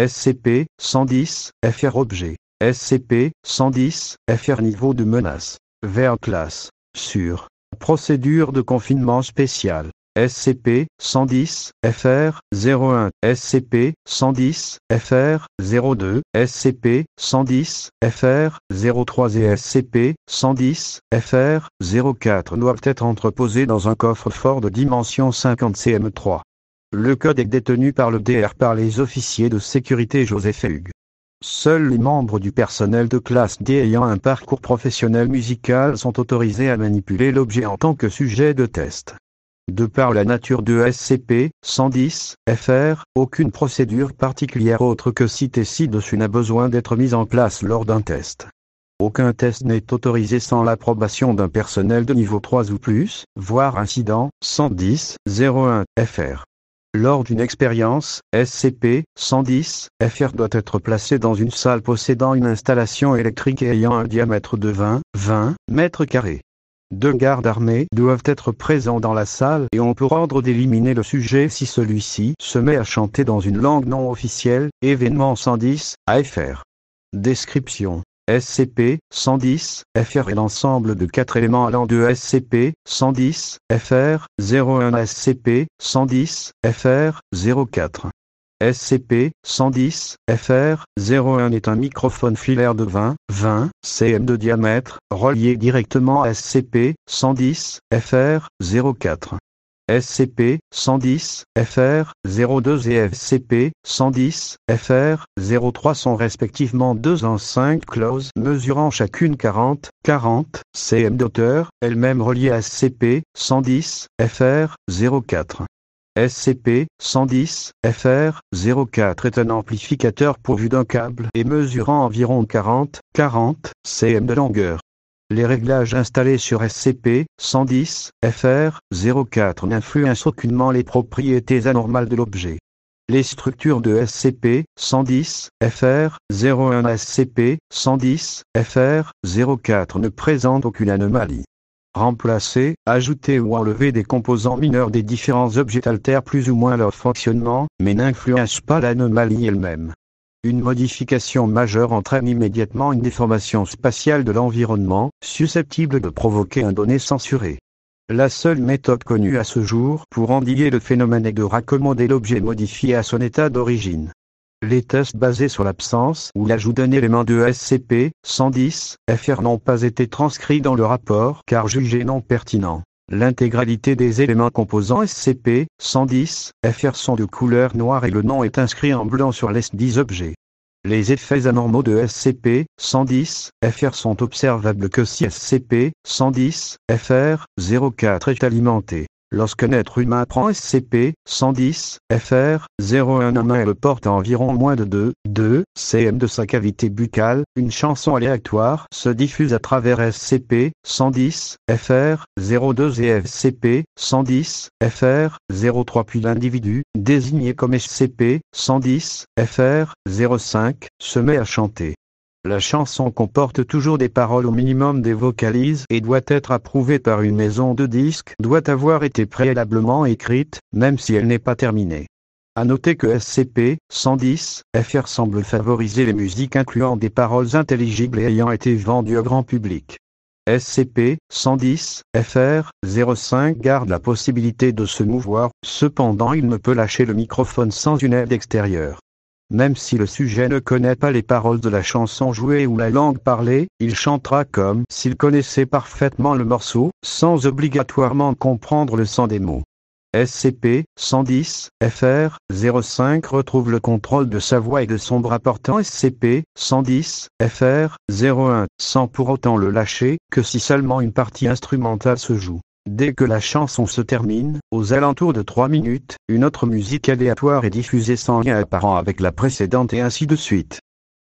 SCP 110 FR objet. SCP 110 FR niveau de menace. Vers classe. Sur. Procédure de confinement spécial. SCP 110 FR 01 SCP 110 FR 02 SCP 110 FR 03 et SCP 110 FR 04 doivent être entreposés dans un coffre-fort de dimension 50 cm3. Le code est détenu par le DR par les officiers de sécurité Joseph Hugues. Seuls les membres du personnel de classe D ayant un parcours professionnel musical sont autorisés à manipuler l'objet en tant que sujet de test. De par la nature de SCP-110, FR, aucune procédure particulière autre que citée ci-dessus n'a besoin d'être mise en place lors d'un test. Aucun test n'est autorisé sans l'approbation d'un personnel de niveau 3 ou plus, voire incident 110-01 FR. Lors d'une expérience, SCP-110 FR doit être placé dans une salle possédant une installation électrique et ayant un diamètre de 20, 20 mètres carrés. Deux gardes armés doivent être présents dans la salle et ont pour ordre d'éliminer le sujet si celui-ci se met à chanter dans une langue non officielle, événement 110, AFR. Description. SCP-110, FR est l'ensemble de quatre éléments allant de SCP-110, FR, 01 SCP-110, FR, 04. SCP-110, FR, 01 est un microphone filaire de 20, 20 cm de diamètre, relié directement à SCP-110, FR, 04. SCP-110, FR, 02 et SCP-110, FR, 03 sont respectivement deux enceintes closes mesurant chacune 40, 40 cm d'auteur, elles-mêmes reliées à SCP-110, FR, 04. SCP-110 FR-04 est un amplificateur pourvu d'un câble et mesurant environ 40, 40 cm de longueur. Les réglages installés sur SCP-110 FR-04 n'influencent aucunement les propriétés anormales de l'objet. Les structures de SCP-110 FR-01 SCP-110 FR-04 ne présentent aucune anomalie remplacer, ajouter ou enlever des composants mineurs des différents objets altèrent plus ou moins leur fonctionnement, mais n'influencent pas l'anomalie elle-même. Une modification majeure entraîne immédiatement une déformation spatiale de l'environnement, susceptible de provoquer un donné censuré. La seule méthode connue à ce jour pour endiguer le phénomène est de raccommoder l'objet modifié à son état d'origine. Les tests basés sur l'absence ou l'ajout d'un élément de SCP-110 FR n'ont pas été transcrits dans le rapport car jugés non pertinents. L'intégralité des éléments composant SCP-110 FR sont de couleur noire et le nom est inscrit en blanc sur les 10 objets. Les effets anormaux de SCP-110 FR sont observables que si SCP-110 FR 04 est alimenté. Lorsqu'un être humain prend SCP-110, FR, 01 en main et le porte à environ moins de 2, 2 cm de sa cavité buccale, une chanson aléatoire se diffuse à travers SCP-110, FR, 02 et SCP-110, FR, 03 puis l'individu, désigné comme SCP-110, FR, 05, se met à chanter. La chanson comporte toujours des paroles au minimum des vocalises et doit être approuvée par une maison de disques, doit avoir été préalablement écrite, même si elle n'est pas terminée. À noter que SCP-110 FR semble favoriser les musiques incluant des paroles intelligibles et ayant été vendues au grand public. SCP-110 FR 05 garde la possibilité de se mouvoir, cependant il ne peut lâcher le microphone sans une aide extérieure. Même si le sujet ne connaît pas les paroles de la chanson jouée ou la langue parlée, il chantera comme s'il connaissait parfaitement le morceau, sans obligatoirement comprendre le sens des mots. SCP-110 FR 05 retrouve le contrôle de sa voix et de son bras portant SCP-110 FR 01 sans pour autant le lâcher, que si seulement une partie instrumentale se joue. Dès que la chanson se termine, aux alentours de 3 minutes, une autre musique aléatoire est diffusée sans lien apparent avec la précédente et ainsi de suite.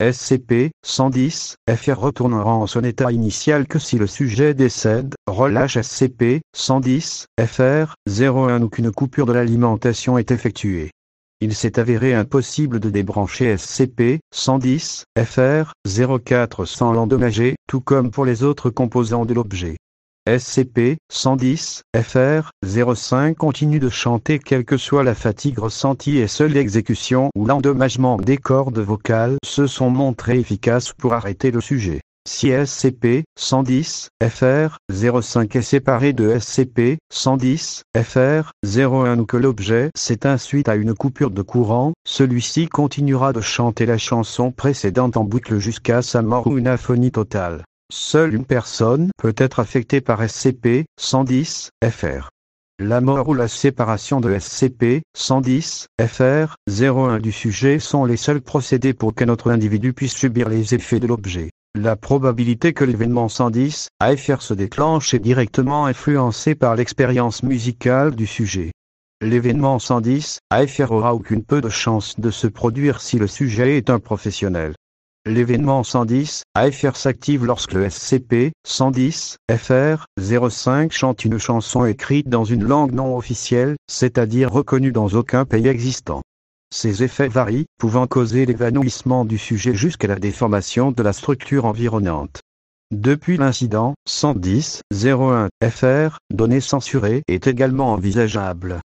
SCP-110 FR retournera en son état initial que si le sujet décède, relâche SCP-110 FR 01 ou qu'une coupure de l'alimentation est effectuée. Il s'est avéré impossible de débrancher SCP-110 FR 04 sans l'endommager, tout comme pour les autres composants de l'objet. SCP-110, FR, 05 continue de chanter quelle que soit la fatigue ressentie et seule l'exécution ou l'endommagement des cordes vocales se sont montrés efficaces pour arrêter le sujet. Si SCP-110, FR, 05 est séparé de SCP-110, FR, 01 ou que l'objet s'éteint suite à une coupure de courant, celui-ci continuera de chanter la chanson précédente en boucle jusqu'à sa mort ou une aphonie totale. Seule une personne peut être affectée par SCP-110, FR. La mort ou la séparation de SCP-110, FR, 01 du sujet sont les seuls procédés pour qu'un autre individu puisse subir les effets de l'objet. La probabilité que l'événement 110, AFR se déclenche est directement influencée par l'expérience musicale du sujet. L'événement 110, AFR aura aucune peu de chance de se produire si le sujet est un professionnel. L'événement 110, AFR s'active lorsque le SCP 110 FR 05 chante une chanson écrite dans une langue non officielle, c'est-à-dire reconnue dans aucun pays existant. Ces effets varient, pouvant causer l'évanouissement du sujet jusqu'à la déformation de la structure environnante. Depuis l'incident, 110 01 FR, données censurées, est également envisageable.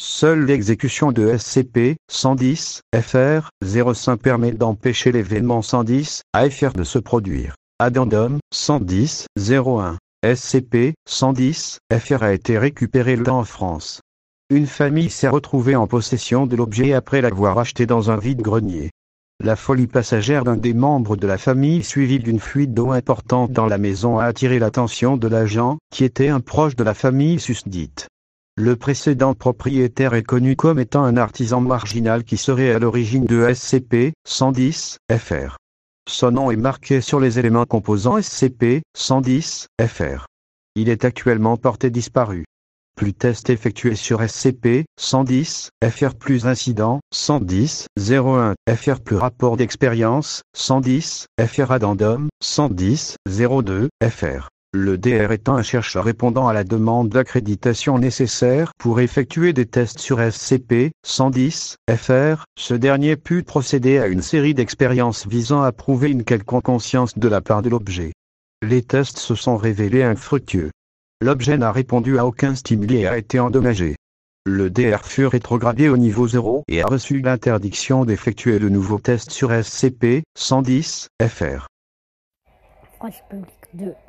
Seule l'exécution de SCP-110 FR 05 permet d'empêcher l'événement 110 AFR de se produire. Addendum 110 01 SCP-110 FR a été récupéré le en France. Une famille s'est retrouvée en possession de l'objet après l'avoir acheté dans un vide-grenier. La folie passagère d'un des membres de la famille suivie d'une fuite d'eau importante dans la maison a attiré l'attention de l'agent, qui était un proche de la famille susdite. Le précédent propriétaire est connu comme étant un artisan marginal qui serait à l'origine de SCP-110 FR. Son nom est marqué sur les éléments composant SCP-110 FR. Il est actuellement porté disparu. Plus test effectué sur SCP-110 FR plus incident 110 01 FR plus rapport d'expérience 110 FR addendum 110 02 FR. Le DR étant un chercheur répondant à la demande d'accréditation nécessaire pour effectuer des tests sur SCP-110 FR, ce dernier put procéder à une série d'expériences visant à prouver une quelconque conscience de la part de l'objet. Les tests se sont révélés infructueux. L'objet n'a répondu à aucun stimuli et a été endommagé. Le DR fut rétrogradé au niveau 0 et a reçu l'interdiction d'effectuer de nouveaux tests sur SCP-110 FR.